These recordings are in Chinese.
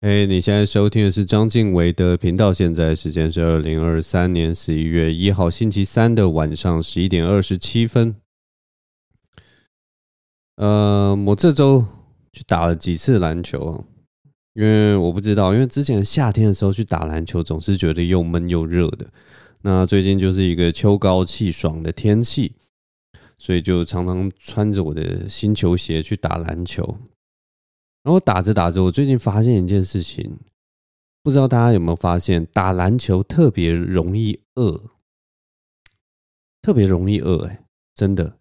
嘿你现在收听的是张敬唯的频道。现在时间是二零二三年十一月一号星期三的晚上十一点二十七分。呃，我这周去打了几次篮球啊？因为我不知道，因为之前夏天的时候去打篮球，总是觉得又闷又热的。那最近就是一个秋高气爽的天气，所以就常常穿着我的新球鞋去打篮球。然后打着打着，我最近发现一件事情，不知道大家有没有发现，打篮球特别容易饿，特别容易饿，哎，真的。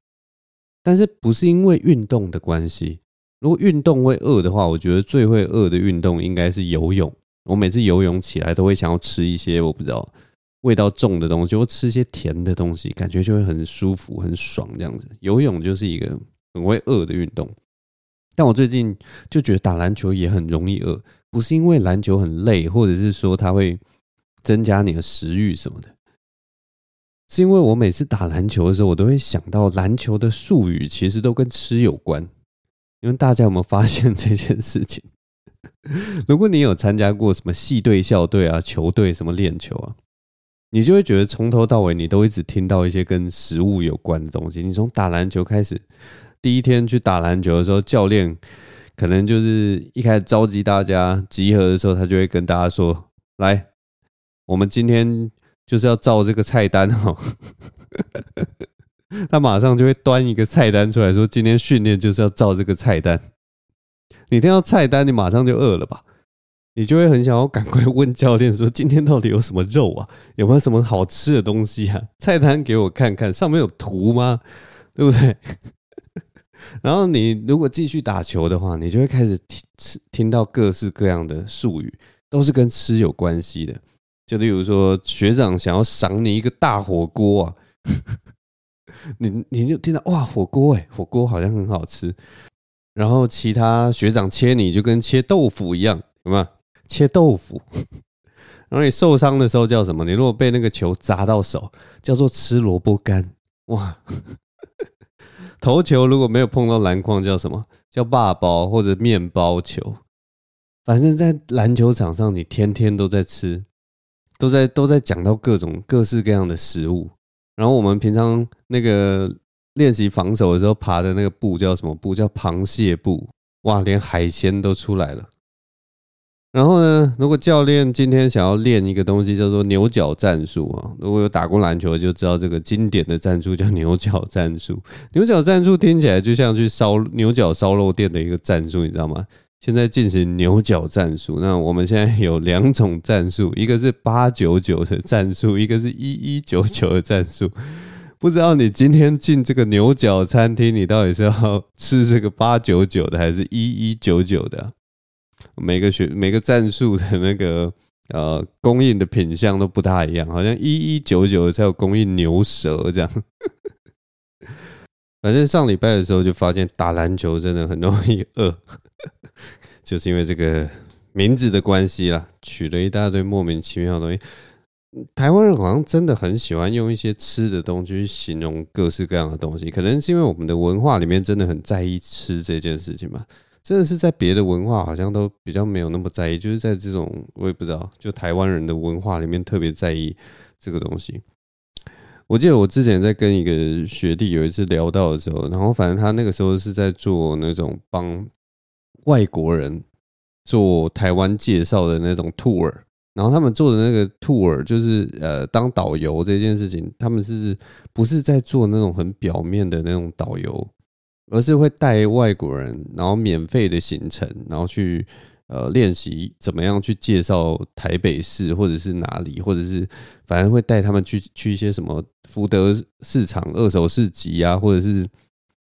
但是不是因为运动的关系？如果运动会饿的话，我觉得最会饿的运动应该是游泳。我每次游泳起来都会想要吃一些我不知道味道重的东西，或吃一些甜的东西，感觉就会很舒服、很爽这样子。游泳就是一个很会饿的运动。但我最近就觉得打篮球也很容易饿，不是因为篮球很累，或者是说它会增加你的食欲什么的，是因为我每次打篮球的时候，我都会想到篮球的术语其实都跟吃有关。因为大家有没有发现这件事情？如果你有参加过什么系队、校队啊、球队什么练球啊，你就会觉得从头到尾你都一直听到一些跟食物有关的东西。你从打篮球开始。第一天去打篮球的时候，教练可能就是一开始召集大家集合的时候，他就会跟大家说：“来，我们今天就是要照这个菜单哦。”他马上就会端一个菜单出来说：“今天训练就是要照这个菜单。”你听到菜单，你马上就饿了吧？你就会很想要赶快问教练说：“今天到底有什么肉啊？有没有什么好吃的东西啊？菜单给我看看，上面有图吗？对不对？”然后你如果继续打球的话，你就会开始听听到各式各样的术语，都是跟吃有关系的。就例如说，学长想要赏你一个大火锅啊，你你就听到哇，火锅哎，火锅好像很好吃。然后其他学长切你就跟切豆腐一样，有没有？切豆腐。然后你受伤的时候叫什么？你如果被那个球砸到手，叫做吃萝卜干。哇！投球如果没有碰到篮筐，叫什么？叫霸包或者面包球。反正，在篮球场上，你天天都在吃，都在都在讲到各种各式各样的食物。然后我们平常那个练习防守的时候，爬的那个步叫什么步？叫螃蟹步。哇，连海鲜都出来了。然后呢，如果教练今天想要练一个东西，叫做牛角战术啊。如果有打过篮球，就知道这个经典的战术叫牛角战术。牛角战术听起来就像去烧牛角烧肉店的一个战术，你知道吗？现在进行牛角战术。那我们现在有两种战术，一个是八九九的战术，一个是一一九九的战术。不知道你今天进这个牛角餐厅，你到底是要吃这个八九九的，还是一一九九的？每个学每个战术的那个 呃供应的品相都不大一样，好像一一九九才有供应牛舌这样。反正上礼拜的时候就发现打篮球真的很容易饿，就是因为这个名字的关系啦，取了一大堆莫名其妙的东西。台湾人好像真的很喜欢用一些吃的东西去形容各式各样的东西，可能是因为我们的文化里面真的很在意吃这件事情吧。真的是在别的文化好像都比较没有那么在意，就是在这种我也不知道，就台湾人的文化里面特别在意这个东西。我记得我之前在跟一个学弟有一次聊到的时候，然后反正他那个时候是在做那种帮外国人做台湾介绍的那种 tour，然后他们做的那个 tour 就是呃当导游这件事情，他们是不是在做那种很表面的那种导游？而是会带外国人，然后免费的行程，然后去呃练习怎么样去介绍台北市或者是哪里，或者是反正会带他们去去一些什么福德市场、二手市集啊，或者是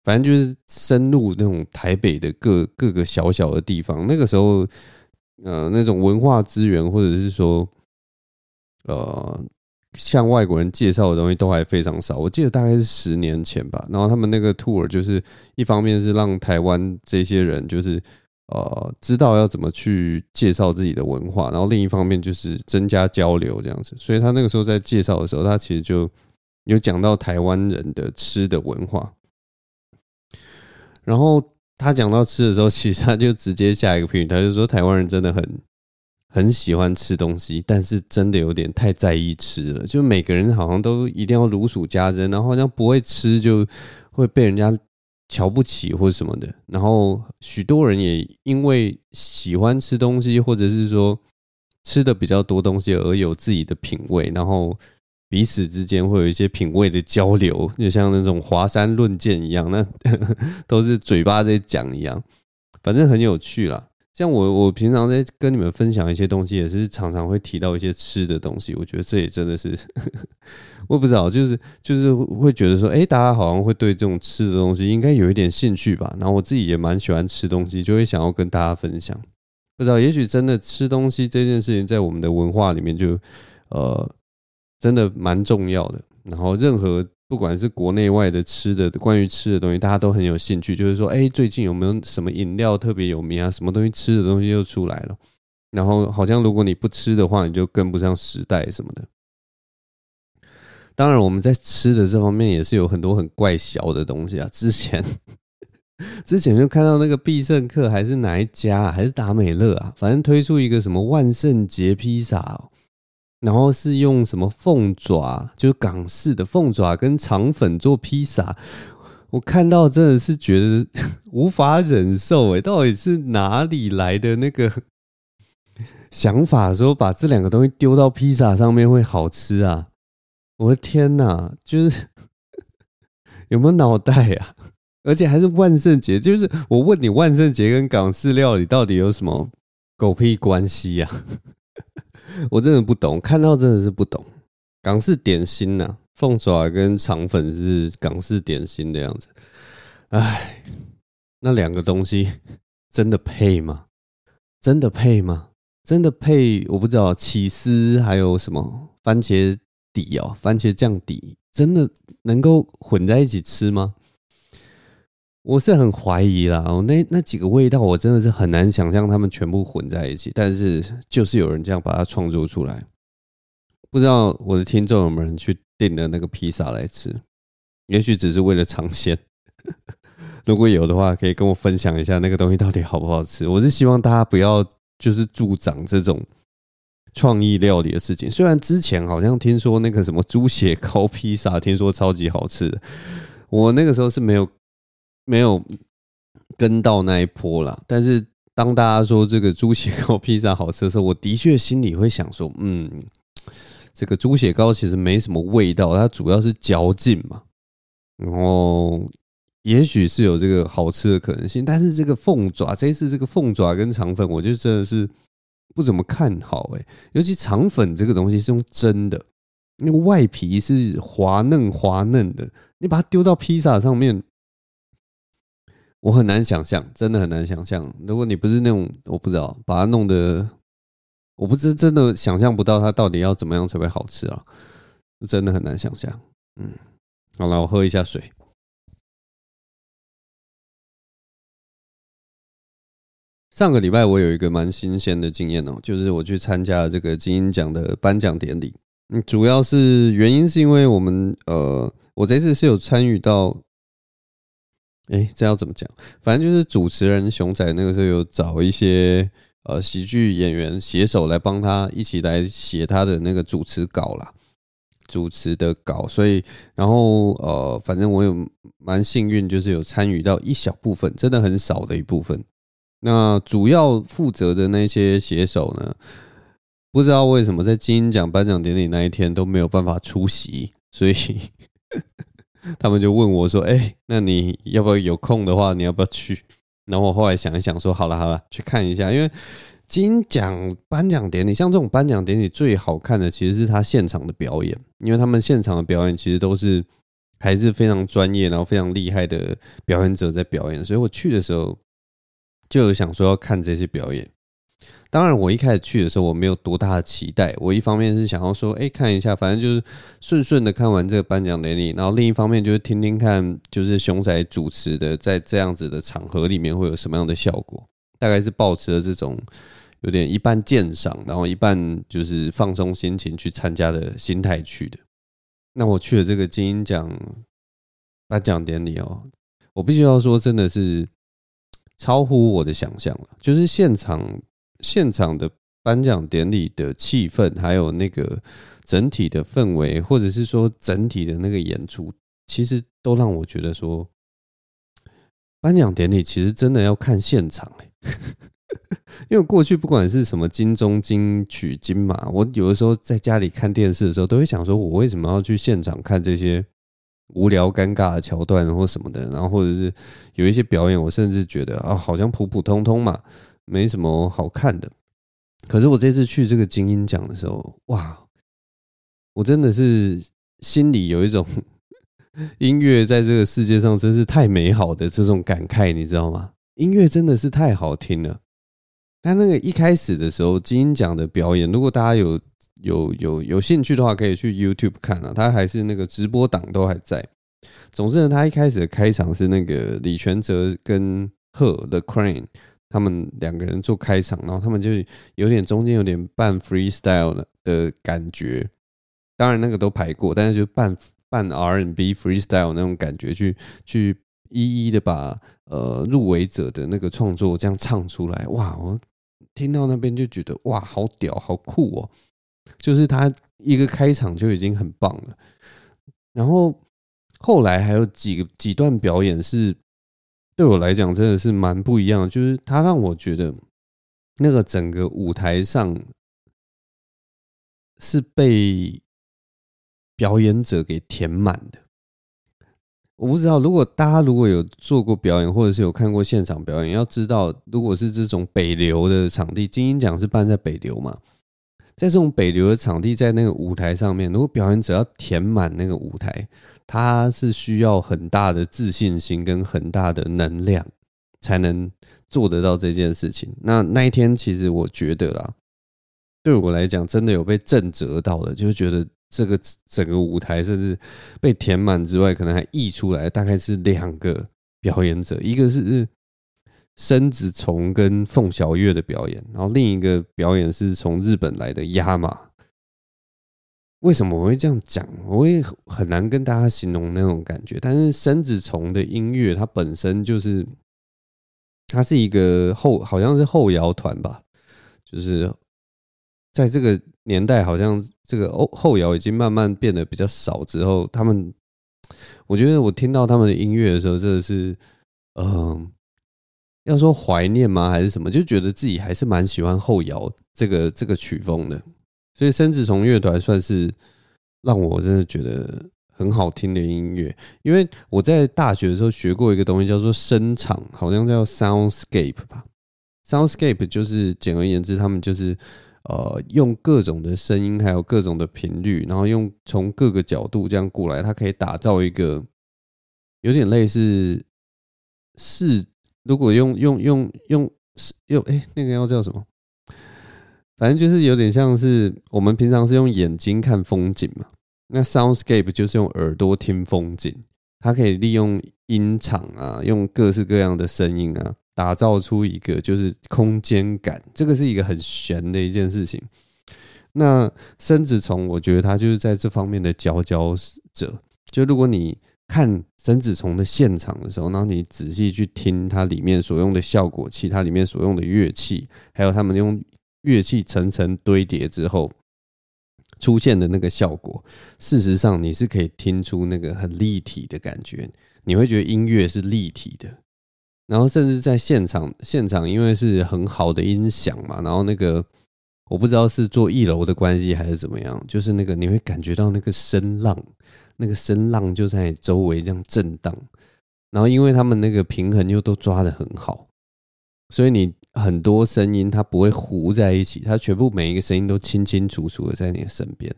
反正就是深入那种台北的各各个小小的地方。那个时候，呃，那种文化资源或者是说，呃。向外国人介绍的东西都还非常少，我记得大概是十年前吧。然后他们那个 tour 就是一方面是让台湾这些人就是呃知道要怎么去介绍自己的文化，然后另一方面就是增加交流这样子。所以他那个时候在介绍的时候，他其实就有讲到台湾人的吃的文化。然后他讲到吃的时候，其实他就直接下一个评语，他就说台湾人真的很很喜欢吃东西，但是真的有点太在意吃了。就每个人好像都一定要如数家珍，然后好像不会吃就会被人家瞧不起或什么的。然后许多人也因为喜欢吃东西，或者是说吃的比较多东西而有自己的品味，然后彼此之间会有一些品味的交流，就像那种华山论剑一样，那都是嘴巴在讲一样，反正很有趣啦。像我，我平常在跟你们分享一些东西，也是常常会提到一些吃的东西。我觉得这也真的是，我也不知道，就是就是会觉得说，哎，大家好像会对这种吃的东西应该有一点兴趣吧。然后我自己也蛮喜欢吃东西，就会想要跟大家分享。不知道，也许真的吃东西这件事情，在我们的文化里面就，呃，真的蛮重要的。然后任何。不管是国内外的吃的，关于吃的东西，大家都很有兴趣。就是说，哎，最近有没有什么饮料特别有名啊？什么东西吃的东西又出来了？然后好像如果你不吃的话，你就跟不上时代什么的。当然，我们在吃的这方面也是有很多很怪小的东西啊。之前之前就看到那个必胜客还是哪一家啊，还是达美乐啊，反正推出一个什么万圣节披萨。然后是用什么凤爪，就是港式的凤爪跟肠粉做披萨，我看到真的是觉得 无法忍受哎，到底是哪里来的那个想法，说把这两个东西丢到披萨上面会好吃啊？我的天哪，就是 有没有脑袋呀？而且还是万圣节，就是我问你，万圣节跟港式料理到底有什么狗屁关系呀？我真的不懂，看到真的是不懂。港式点心呐、啊，凤爪跟肠粉是港式点心的样子。哎，那两个东西真的配吗？真的配吗？真的配？我不知道起司还有什么番茄底哦，番茄酱底，真的能够混在一起吃吗？我是很怀疑啦，那那几个味道，我真的是很难想象他们全部混在一起。但是就是有人这样把它创作出来，不知道我的听众有没有人去订了那个披萨来吃？也许只是为了尝鲜。如果有的话，可以跟我分享一下那个东西到底好不好吃。我是希望大家不要就是助长这种创意料理的事情。虽然之前好像听说那个什么猪血糕披萨，听说超级好吃的，我那个时候是没有。没有跟到那一波啦，但是当大家说这个猪血糕披萨好吃的时候，我的确心里会想说，嗯，这个猪血糕其实没什么味道，它主要是嚼劲嘛，然后也许是有这个好吃的可能性，但是这个凤爪这一次这个凤爪跟肠粉，我就真的是不怎么看好哎，尤其肠粉这个东西是用蒸的，那个外皮是滑嫩滑嫩的，你把它丢到披萨上面。我很难想象，真的很难想象。如果你不是那种，我不知道，把它弄得，我不知真的想象不到它到底要怎么样才会好吃啊！真的很难想象。嗯，好了，我喝一下水。上个礼拜我有一个蛮新鲜的经验哦，就是我去参加这个金鹰奖的颁奖典礼。嗯，主要是原因是因为我们呃，我这次是有参与到。哎，这要怎么讲？反正就是主持人熊仔那个时候有找一些呃喜剧演员写手来帮他一起来写他的那个主持稿啦，主持的稿。所以，然后呃，反正我有蛮幸运，就是有参与到一小部分，真的很少的一部分。那主要负责的那些写手呢，不知道为什么在金鹰奖颁奖典礼那一天都没有办法出席，所以。他们就问我说：“哎，那你要不要有空的话，你要不要去？”然后我后来想一想，说：“好了好了，去看一下。”因为金奖颁奖典礼，像这种颁奖典礼最好看的其实是他现场的表演，因为他们现场的表演其实都是还是非常专业，然后非常厉害的表演者在表演。所以我去的时候就有想说要看这些表演。当然，我一开始去的时候，我没有多大的期待。我一方面是想要说，哎，看一下，反正就是顺顺的看完这个颁奖典礼，然后另一方面就是听听看，就是熊仔主持的，在这样子的场合里面会有什么样的效果。大概是抱持了这种有点一半鉴赏，然后一半就是放松心情去参加的心态去的。那我去了这个金鹰奖颁奖典礼哦，我必须要说，真的是超乎我的想象了，就是现场。现场的颁奖典礼的气氛，还有那个整体的氛围，或者是说整体的那个演出，其实都让我觉得说，颁奖典礼其实真的要看现场哎。因为过去不管是什么金钟、金曲、金马，我有的时候在家里看电视的时候，都会想说，我为什么要去现场看这些无聊、尴尬的桥段或什么的？然后或者是有一些表演，我甚至觉得啊，好像普普通通嘛，没什么好看的。可是我这次去这个金音奖的时候，哇，我真的是心里有一种 音乐在这个世界上真是太美好的这种感慨，你知道吗？音乐真的是太好听了。但那个一开始的时候，金音奖的表演，如果大家有有有有兴趣的话，可以去 YouTube 看啊，他还是那个直播档都还在。总之呢，他一开始的开场是那个李权哲跟贺 The Crane 他们两个人做开场，然后他们就有点中间有点半 freestyle 的感觉，当然那个都排过，但是就半半 R&B freestyle 那种感觉去去一一的把呃入围者的那个创作这样唱出来，哇！我。听到那边就觉得哇，好屌，好酷哦！就是他一个开场就已经很棒了，然后后来还有几个几段表演是对我来讲真的是蛮不一样的，就是他让我觉得那个整个舞台上是被表演者给填满的。我不知道，如果大家如果有做过表演，或者是有看过现场表演，要知道，如果是这种北流的场地，金鹰奖是办在北流嘛，在这种北流的场地，在那个舞台上面，如果表演者要填满那个舞台，他是需要很大的自信心跟很大的能量，才能做得到这件事情。那那一天，其实我觉得啦，对我来讲，真的有被震折到了，就是觉得。这个整个舞台甚至被填满之外，可能还溢出来，大概是两个表演者，一个是生子从跟凤小岳的表演，然后另一个表演是从日本来的 YAMA。为什么我会这样讲？我也很难跟大家形容那种感觉。但是生子从的音乐，它本身就是，它是一个后，好像是后摇团吧，就是。在这个年代，好像这个后后摇已经慢慢变得比较少之后，他们，我觉得我听到他们的音乐的时候，真的是，嗯，要说怀念吗，还是什么？就觉得自己还是蛮喜欢后摇这个这个曲风的。所以，生子从乐团算是让我真的觉得很好听的音乐。因为我在大学的时候学过一个东西，叫做声场，好像叫 soundscape 吧。soundscape 就是简而言之，他们就是。呃，用各种的声音，还有各种的频率，然后用从各个角度这样过来，它可以打造一个有点类似是，如果用用用用用哎，那个要叫什么？反正就是有点像是我们平常是用眼睛看风景嘛，那 soundscape 就是用耳朵听风景，它可以利用音场啊，用各式各样的声音啊。打造出一个就是空间感，这个是一个很玄的一件事情。那生子从，我觉得他就是在这方面的佼佼者。就如果你看生子从的现场的时候，然后你仔细去听它里面所用的效果器，它里面所用的乐器，还有他们用乐器层层堆叠之后出现的那个效果，事实上你是可以听出那个很立体的感觉，你会觉得音乐是立体的。然后甚至在现场，现场因为是很好的音响嘛，然后那个我不知道是做一楼的关系还是怎么样，就是那个你会感觉到那个声浪，那个声浪就在周围这样震荡，然后因为他们那个平衡又都抓得很好，所以你很多声音它不会糊在一起，它全部每一个声音都清清楚楚的在你的身边，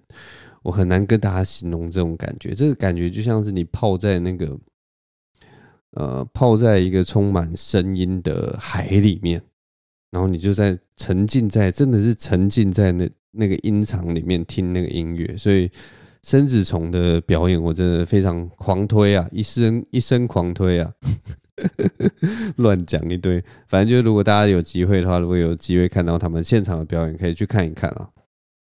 我很难跟大家形容这种感觉，这个感觉就像是你泡在那个。呃，泡在一个充满声音的海里面，然后你就在沉浸在，真的是沉浸在那那个音场里面听那个音乐。所以，生子虫的表演我真的非常狂推啊，一生一生狂推啊，乱讲一堆。反正就如果大家有机会的话，如果有机会看到他们现场的表演，可以去看一看啊。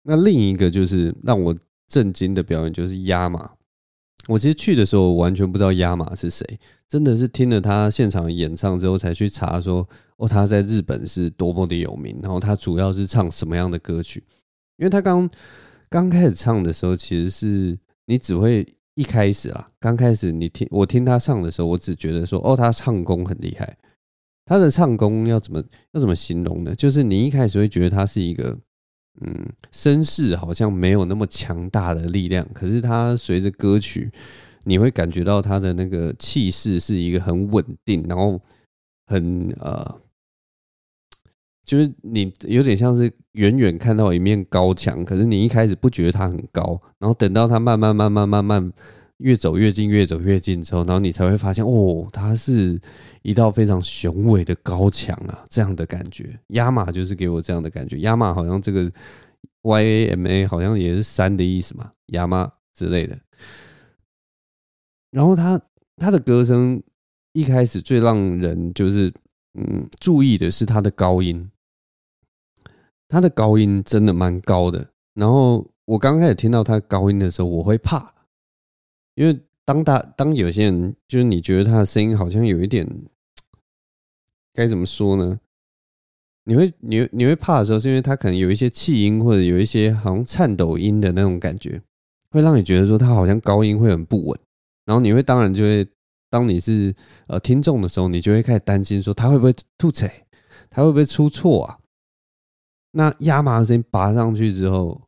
那另一个就是让我震惊的表演，就是 YAMA。我其实去的时候完全不知道亚马是谁，真的是听了他现场演唱之后才去查说，哦，他在日本是多么的有名，然后他主要是唱什么样的歌曲？因为他刚刚开始唱的时候，其实是你只会一开始啊，刚开始你听我听他唱的时候，我只觉得说，哦，他唱功很厉害。他的唱功要怎么要怎么形容呢？就是你一开始会觉得他是一个。嗯，声势好像没有那么强大的力量，可是他随着歌曲，你会感觉到他的那个气势是一个很稳定，然后很呃，就是你有点像是远远看到一面高墙，可是你一开始不觉得它很高，然后等到它慢慢慢慢慢慢越走越近，越走越近之后，然后你才会发现，哦，它是。一道非常雄伟的高墙啊，这样的感觉，亚马就是给我这样的感觉。亚马好像这个 Y A M A 好像也是山的意思嘛，亚马之类的。然后他他的歌声一开始最让人就是嗯注意的是他的高音，他的高音真的蛮高的。然后我刚开始听到他高音的时候，我会怕，因为。当他当有些人就是你觉得他的声音好像有一点该怎么说呢？你会你你会怕的时候，是因为他可能有一些气音或者有一些好像颤抖音的那种感觉，会让你觉得说他好像高音会很不稳。然后你会当然就会当你是呃听众的时候，你就会开始担心说他会不会吐词，他会不会出错啊？那压麻的声音拔上去之后，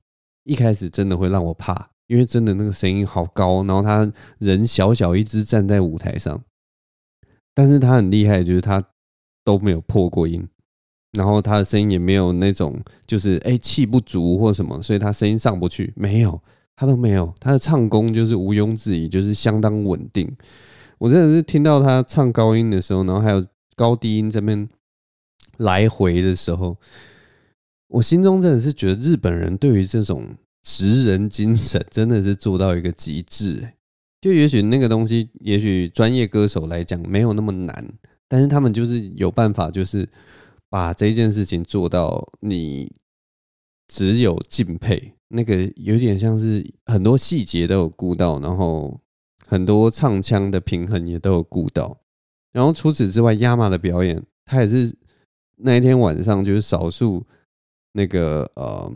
一开始真的会让我怕。因为真的那个声音好高，然后他人小小一只站在舞台上，但是他很厉害，就是他都没有破过音，然后他的声音也没有那种就是哎气不足或什么，所以他声音上不去，没有，他都没有，他的唱功就是毋庸置疑，就是相当稳定。我真的是听到他唱高音的时候，然后还有高低音这边来回的时候，我心中真的是觉得日本人对于这种。职人精神真的是做到一个极致，就也许那个东西，也许专业歌手来讲没有那么难，但是他们就是有办法，就是把这件事情做到你只有敬佩，那个有点像是很多细节都有顾到，然后很多唱腔的平衡也都有顾到，然后除此之外，亚马的表演，他也是那一天晚上就是少数那个呃。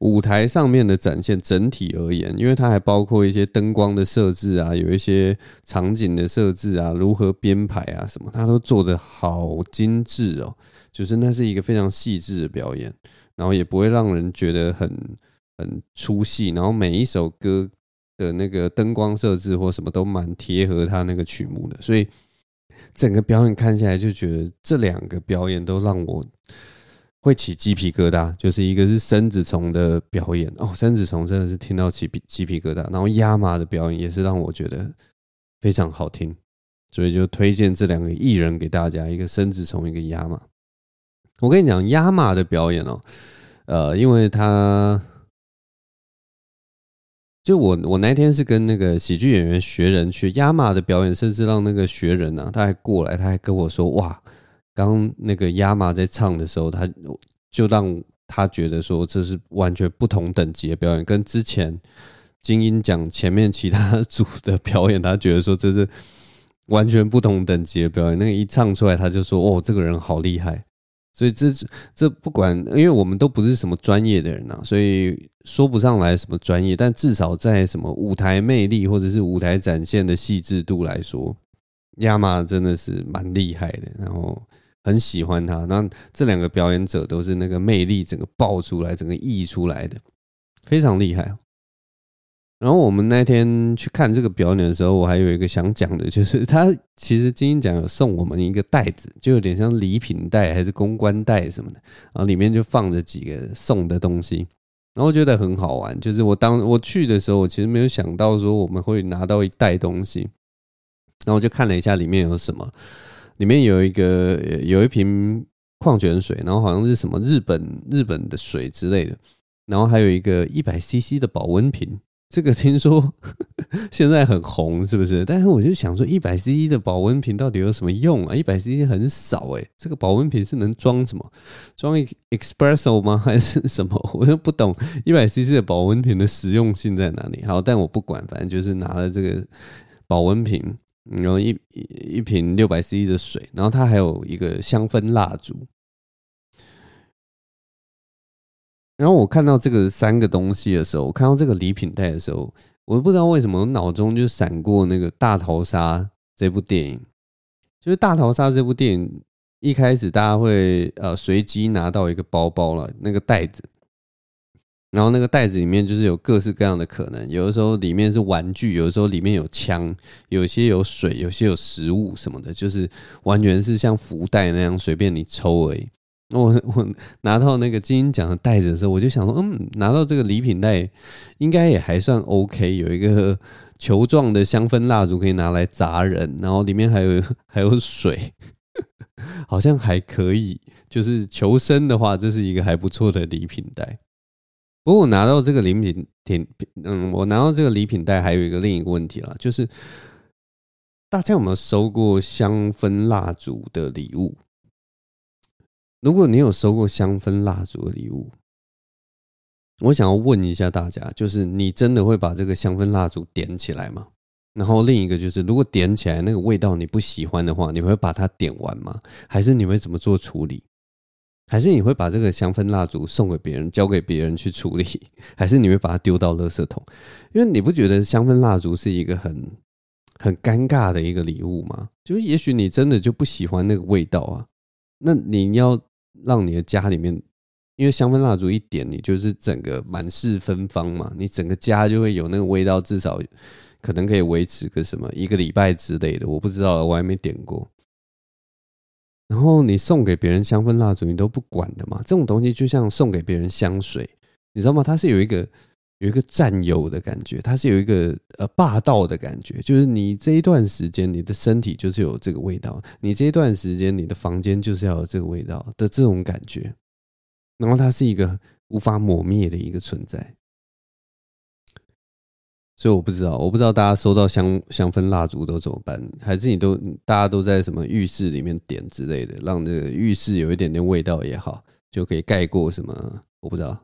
舞台上面的展现，整体而言，因为它还包括一些灯光的设置啊，有一些场景的设置啊，如何编排啊，什么，它都做得好精致哦。就是那是一个非常细致的表演，然后也不会让人觉得很很出戏。然后每一首歌的那个灯光设置或什么都蛮贴合它那个曲目的，所以整个表演看下来就觉得这两个表演都让我。会起鸡皮疙瘩，就是一个是生子虫的表演哦，生子虫真的是听到起皮鸡皮疙瘩，然后亚麻的表演也是让我觉得非常好听，所以就推荐这两个艺人给大家，一个生子虫，一个亚麻。我跟你讲，亚麻的表演哦，呃，因为他就我我那天是跟那个喜剧演员学人去亚麻的表演，甚至让那个学人啊，他还过来，他还跟我说哇。刚那个亚麻在唱的时候，他就让他觉得说，这是完全不同等级的表演，跟之前金音奖前面其他组的表演，他觉得说这是完全不同等级的表演。那个一唱出来，他就说：“哦，这个人好厉害。”所以这这不管，因为我们都不是什么专业的人呐，所以说不上来什么专业，但至少在什么舞台魅力或者是舞台展现的细致度来说，亚麻真的是蛮厉害的。然后。很喜欢他，那这两个表演者都是那个魅力整个爆出来，整个溢出来的，非常厉害。然后我们那天去看这个表演的时候，我还有一个想讲的，就是 他其实金音奖有送我们一个袋子，就有点像礼品袋还是公关袋什么的，然后里面就放着几个送的东西，然后觉得很好玩。就是我当我去的时候，我其实没有想到说我们会拿到一袋东西，然后我就看了一下里面有什么。里面有一个有一瓶矿泉水，然后好像是什么日本日本的水之类的，然后还有一个一百 CC 的保温瓶，这个听说 现在很红，是不是？但是我就想说，一百 CC 的保温瓶到底有什么用啊？一百 CC 很少诶、这个保温瓶是能装什么？装 Espresso 吗？还是什么？我就不懂一百 CC 的保温瓶的实用性在哪里。好，但我不管，反正就是拿了这个保温瓶，然后一一瓶六百 CC 的水，然后它还有一个香氛蜡烛。然后我看到这个三个东西的时候，我看到这个礼品袋的时候，我不知道为什么我脑中就闪过那个《大逃杀》这部电影。就是《大逃杀》这部电影一开始大家会呃随机拿到一个包包了，那个袋子，然后那个袋子里面就是有各式各样的可能，有的时候里面是玩具，有的时候里面有枪，有些有水，有些有食物什么的，就是完全是像福袋那样随便你抽而已。我 我拿到那个金音奖的袋子的时候，我就想说，嗯，拿到这个礼品袋应该也还算 OK，有一个球状的香氛蜡烛可以拿来砸人，然后里面还有 还有水，好像还可以。就是求生的话，这是一个还不错的礼品袋。不过我拿到这个礼品品，嗯，我拿到这个礼品袋还有一个另一个问题啦，就是大家有没有收过香氛蜡烛的礼物？如果你有收过香氛蜡烛的礼物，我想要问一下大家，就是你真的会把这个香氛蜡烛点起来吗？然后另一个就是，如果点起来那个味道你不喜欢的话，你会把它点完吗？还是你会怎么做处理？还是你会把这个香氛蜡烛送给别人，交给别人去处理？还是你会把它丢到垃圾桶？因为你不觉得香氛蜡烛是一个很很尴尬的一个礼物吗？就是也许你真的就不喜欢那个味道啊，那你要。让你的家里面，因为香氛蜡烛一点，你就是整个满室芬芳嘛，你整个家就会有那个味道，至少可能可以维持个什么一个礼拜之类的，我不知道，我还没点过。然后你送给别人香氛蜡烛，你都不管的嘛，这种东西就像送给别人香水，你知道吗？它是有一个。有一个占有的感觉，它是有一个呃霸道的感觉，就是你这一段时间你的身体就是有这个味道，你这一段时间你的房间就是要有这个味道的这种感觉，然后它是一个无法抹灭的一个存在，所以我不知道，我不知道大家收到香香氛蜡烛都怎么办，还是你都大家都在什么浴室里面点之类的，让这个浴室有一点点味道也好，就可以盖过什么，我不知道。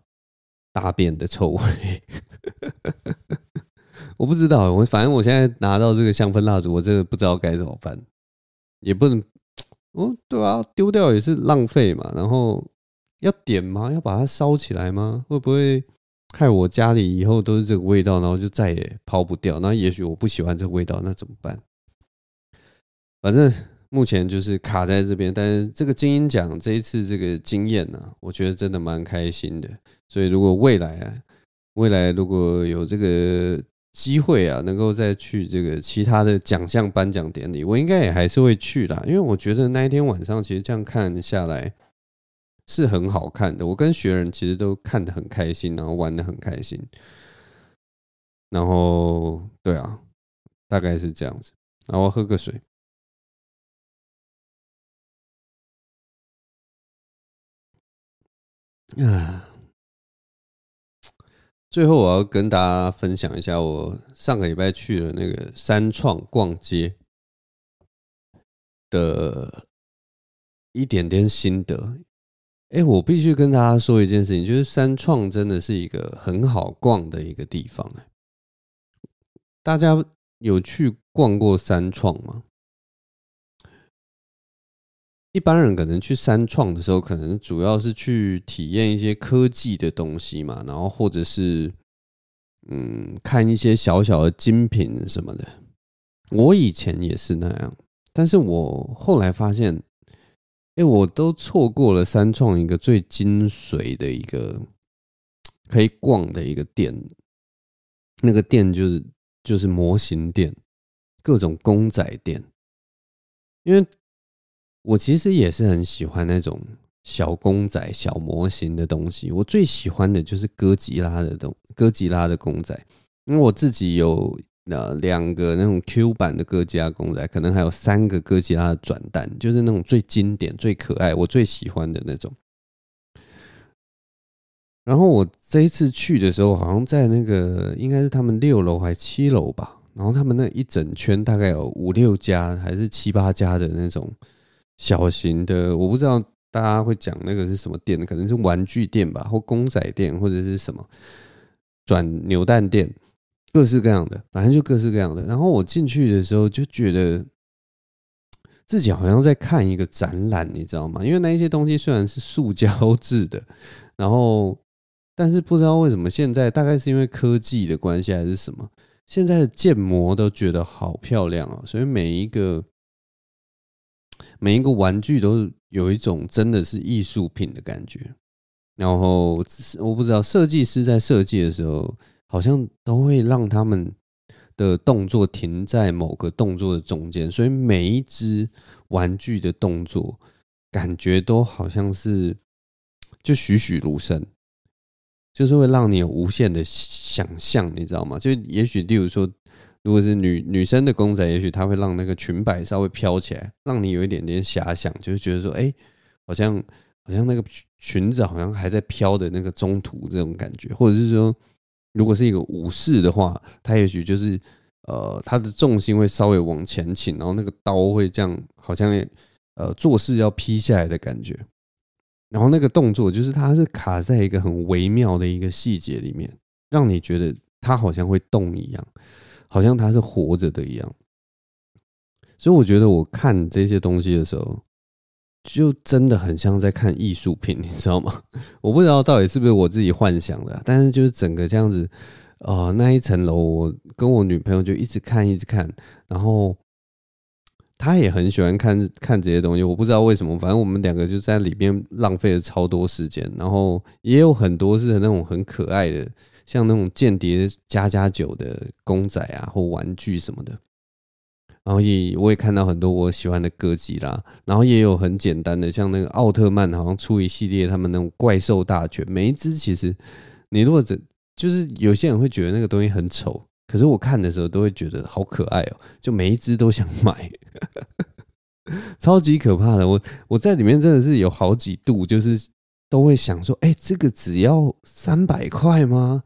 大便的臭味，我不知道。我反正我现在拿到这个香氛蜡烛，我真的不知道该怎么办。也不能，哦，对啊，丢掉也是浪费嘛。然后要点吗？要把它烧起来吗？会不会害我家里以后都是这个味道，然后就再也抛不掉？那也许我不喜欢这个味道，那怎么办？反正。目前就是卡在这边，但是这个金音奖这一次这个经验呢，我觉得真的蛮开心的。所以如果未来啊，未来如果有这个机会啊，能够再去这个其他的奖项颁奖典礼，我应该也还是会去的，因为我觉得那一天晚上其实这样看下来是很好看的。我跟学人其实都看得很开心，然后玩得很开心。然后对啊，大概是这样子。然后喝个水。啊，最后我要跟大家分享一下我上个礼拜去了那个三创逛街的一点点心得。哎，我必须跟大家说一件事情，就是三创真的是一个很好逛的一个地方。大家有去逛过三创吗？一般人可能去三创的时候，可能主要是去体验一些科技的东西嘛，然后或者是嗯，看一些小小的精品什么的。我以前也是那样，但是我后来发现，哎，我都错过了三创一个最精髓的一个可以逛的一个店。那个店就是就是模型店，各种公仔店，因为。我其实也是很喜欢那种小公仔、小模型的东西。我最喜欢的就是哥吉拉的东，哥吉拉的公仔。因为我自己有那两个那种 Q 版的哥吉拉公仔，可能还有三个哥吉拉的转蛋，就是那种最经典、最可爱、我最喜欢的那种。然后我这一次去的时候，好像在那个应该是他们六楼还七楼吧。然后他们那一整圈大概有五六家还是七八家的那种小型的，我不知道大家会讲那个是什么店，可能是玩具店吧，或公仔店，或者是什么转扭蛋店，各式各样的，反正就各式各样的。然后我进去的时候就觉得自己好像在看一个展览，你知道吗？因为那一些东西虽然是塑胶制的，然后但是不知道为什么现在大概是因为科技的关系还是什么。现在的建模都觉得好漂亮啊，所以每一个每一个玩具都有一种真的是艺术品的感觉。然后我不知道设计师在设计的时候，好像都会让他们的动作停在某个动作的中间，所以每一只玩具的动作感觉都好像是就栩栩如生。就是会让你有无限的想象，你知道吗？就也许，例如说，如果是女女生的公仔，也许它会让那个裙摆稍微飘起来，让你有一点点遐想，就是觉得说，哎，好像好像那个裙子好像还在飘的那个中途这种感觉，或者是说，如果是一个武士的话，他也许就是呃，他的重心会稍微往前倾，然后那个刀会这样，好像呃做事要劈下来的感觉。然后那个动作就是它是卡在一个很微妙的一个细节里面，让你觉得它好像会动一样，好像它是活着的一样。所以我觉得我看这些东西的时候，就真的很像在看艺术品，你知道吗？我不知道到底是不是我自己幻想的，但是就是整个这样子，呃，那一层楼，我跟我女朋友就一直看，一直看，然后。他也很喜欢看看这些东西，我不知道为什么，反正我们两个就在里边浪费了超多时间，然后也有很多是那种很可爱的，像那种间谍家家酒的公仔啊或玩具什么的，然后也我也看到很多我喜欢的歌集啦，然后也有很简单的，像那个奥特曼好像出一系列他们那种怪兽大全，每一只其实你如果只就是有些人会觉得那个东西很丑。可是我看的时候都会觉得好可爱哦，就每一只都想买，超级可怕的。我我在里面真的是有好几度，就是都会想说，哎，这个只要三百块吗？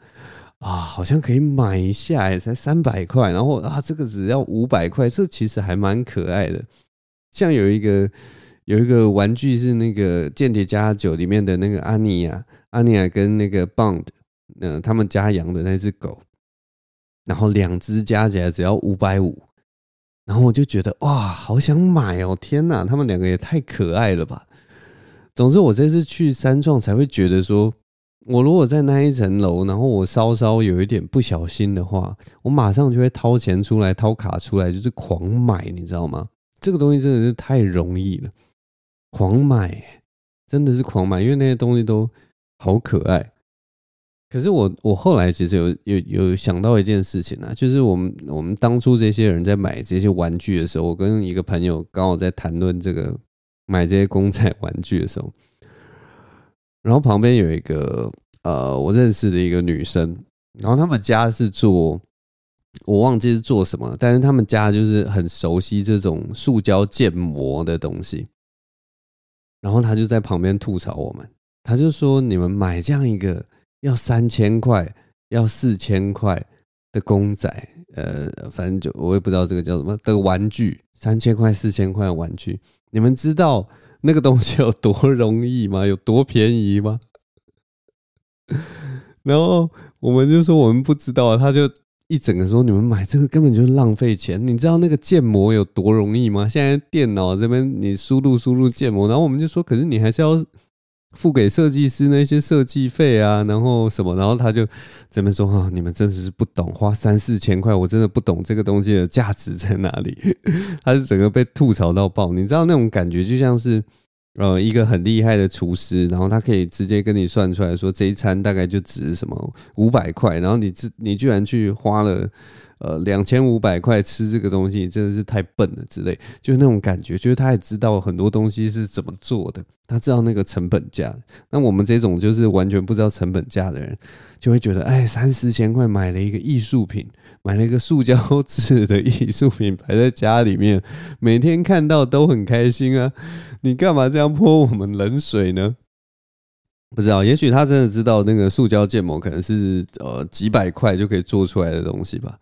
啊，好像可以买一下，才三百块。然后啊，这个只要五百块，这其实还蛮可爱的。像有一个有一个玩具是那个《间谍家酒》里面的那个阿尼亚，阿尼亚跟那个 Bond，呃，他们家养的那只狗。然后两只加起来只要五百五，然后我就觉得哇，好想买哦！天哪，他们两个也太可爱了吧！总之，我这次去三创才会觉得说，我如果在那一层楼，然后我稍稍有一点不小心的话，我马上就会掏钱出来，掏卡出来，就是狂买，你知道吗？这个东西真的是太容易了，狂买，真的是狂买，因为那些东西都好可爱。可是我我后来其实有有有想到一件事情啊，就是我们我们当初这些人在买这些玩具的时候，我跟一个朋友刚好在谈论这个买这些公仔玩具的时候，然后旁边有一个呃我认识的一个女生，然后他们家是做我忘记是做什么，但是他们家就是很熟悉这种塑胶建模的东西，然后他就在旁边吐槽我们，他就说你们买这样一个。要三千块，要四千块的公仔，呃，反正就我也不知道这个叫什么的玩具，三千块、四千块的玩具，你们知道那个东西有多容易吗？有多便宜吗？然后我们就说我们不知道，他就一整个说你们买这个根本就是浪费钱。你知道那个建模有多容易吗？现在电脑这边你输入输入建模，然后我们就说，可是你还是要。付给设计师那些设计费啊，然后什么，然后他就这边说啊，你们真的是不懂，花三四千块，我真的不懂这个东西的价值在哪里。他是整个被吐槽到爆，你知道那种感觉就像是呃一个很厉害的厨师，然后他可以直接跟你算出来说这一餐大概就值什么五百块，然后你自你居然去花了。呃，两千五百块吃这个东西真的是太笨了之类，就是那种感觉，就是他也知道很多东西是怎么做的，他知道那个成本价。那我们这种就是完全不知道成本价的人，就会觉得，哎，三四千块买了一个艺术品，买了一个塑胶 制的艺术品摆在家里面，每天看到都很开心啊！你干嘛这样泼我们冷水呢？不知道，也许他真的知道那个塑胶建模可能是呃几百块就可以做出来的东西吧，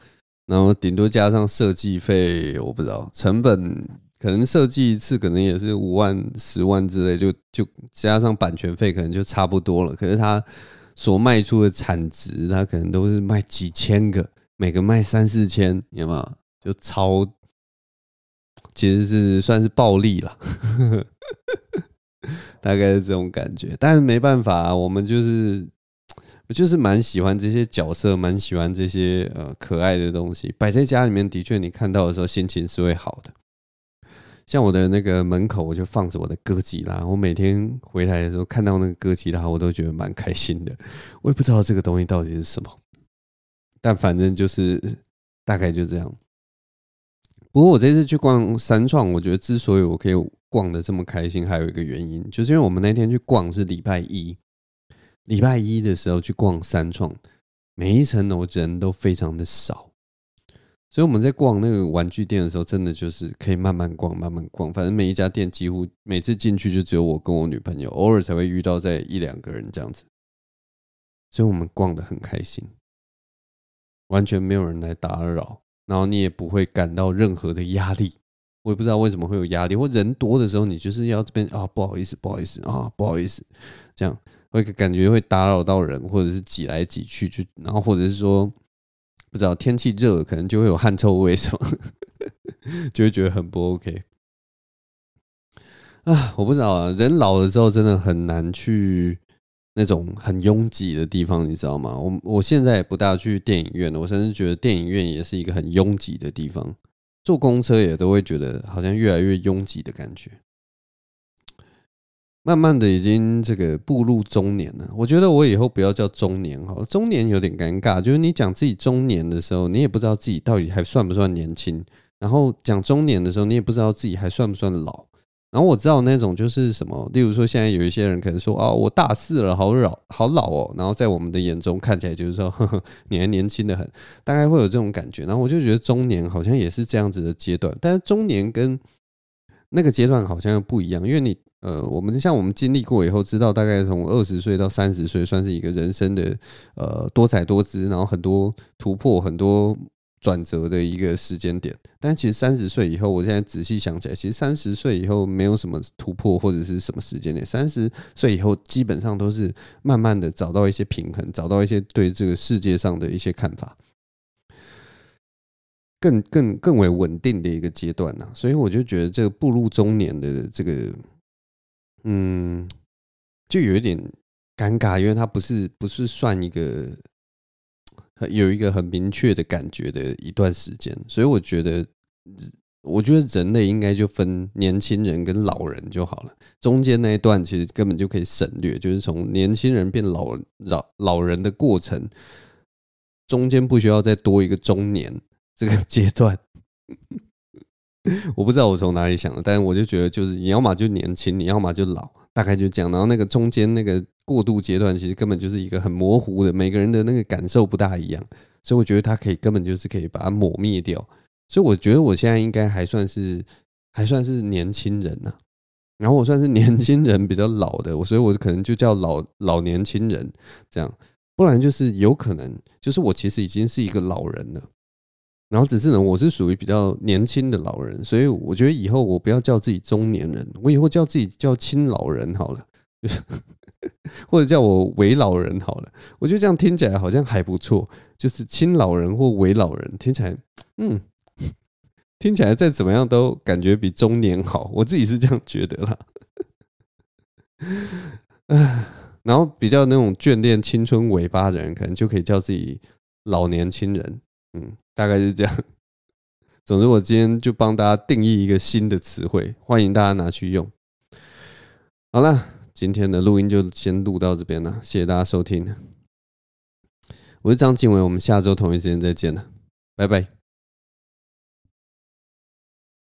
然后顶多加上设计费，我不知道成本可能设计一次可能也是五万、十万之类，就就加上版权费可能就差不多了。可是他所卖出的产值，他可能都是卖几千个，每个卖三四千，有没有？就超，其实是算是暴利了。大概是这种感觉，但是没办法，我们就是我就是蛮喜欢这些角色，蛮喜欢这些呃可爱的东西，摆在家里面的确，你看到的时候心情是会好的。像我的那个门口，我就放着我的歌吉拉，我每天回来的时候看到那个歌吉拉，我都觉得蛮开心的。我也不知道这个东西到底是什么，但反正就是大概就这样。不过我这次去逛三创，我觉得之所以我可以。逛的这么开心，还有一个原因，就是因为我们那天去逛是礼拜一，礼拜一的时候去逛三创，每一层楼人都非常的少，所以我们在逛那个玩具店的时候，真的就是可以慢慢逛，慢慢逛，反正每一家店几乎每次进去就只有我跟我女朋友，偶尔才会遇到在一两个人这样子，所以我们逛得很开心，完全没有人来打扰，然后你也不会感到任何的压力。我也不知道为什么会有压力，或人多的时候，你就是要这边啊，不好意思，不好意思啊，不好意思，这样。会感觉会打扰到人，或者是挤来挤去，就然后或者是说不知道天气热，可能就会有汗臭味什么，就会觉得很不 OK 啊。我不知道啊，人老了之后真的很难去那种很拥挤的地方，你知道吗？我我现在也不大去电影院了，我甚至觉得电影院也是一个很拥挤的地方。坐公车也都会觉得好像越来越拥挤的感觉，慢慢的已经这个步入中年了。我觉得我以后不要叫中年好了，中年有点尴尬。就是你讲自己中年的时候，你也不知道自己到底还算不算年轻；然后讲中年的时候，你也不知道自己还算不算老。然后我知道那种就是什么，例如说现在有一些人可能说啊，我大四了，好老，好老哦。然后在我们的眼中看起来就是说，呵呵，你还年轻得很，大概会有这种感觉。然后我就觉得中年好像也是这样子的阶段，但是中年跟那个阶段好像又不一样，因为你呃，我们像我们经历过以后，知道大概从二十岁到三十岁算是一个人生的呃多彩多姿，然后很多突破，很多。转折的一个时间点，但其实三十岁以后，我现在仔细想起来，其实三十岁以后没有什么突破或者是什么时间点。三十岁以后，基本上都是慢慢的找到一些平衡，找到一些对这个世界上的一些看法，更更更为稳定的一个阶段呢。所以我就觉得这个步入中年的这个，嗯，就有一点尴尬，因为它不是不是算一个。有一个很明确的感觉的一段时间，所以我觉得，我觉得人类应该就分年轻人跟老人就好了，中间那一段其实根本就可以省略，就是从年轻人变老老老人的过程，中间不需要再多一个中年这个阶段。我不知道我从哪里想的，但是我就觉得，就是你要么就年轻，你要么就老，大概就这样。然后那个中间那个。过渡阶段其实根本就是一个很模糊的，每个人的那个感受不大一样，所以我觉得他可以根本就是可以把它抹灭掉。所以我觉得我现在应该还算是还算是年轻人呐，然后我算是年轻人比较老的，我所以我可能就叫老老年轻人这样，不然就是有可能就是我其实已经是一个老人了，然后只是呢我是属于比较年轻的老人，所以我觉得以后我不要叫自己中年人，我以后叫自己叫亲老人好了，或者叫我伪老人好了，我觉得这样听起来好像还不错，就是亲老人或伪老人，听起来，嗯，听起来再怎么样都感觉比中年好，我自己是这样觉得啦。然后比较那种眷恋青春尾巴的人，可能就可以叫自己老年轻人，嗯，大概是这样。总之，我今天就帮大家定义一个新的词汇，欢迎大家拿去用。好了。今天的录音就先录到这边了，谢谢大家收听。我是张晋唯，我们下周同一时间再见了，拜拜。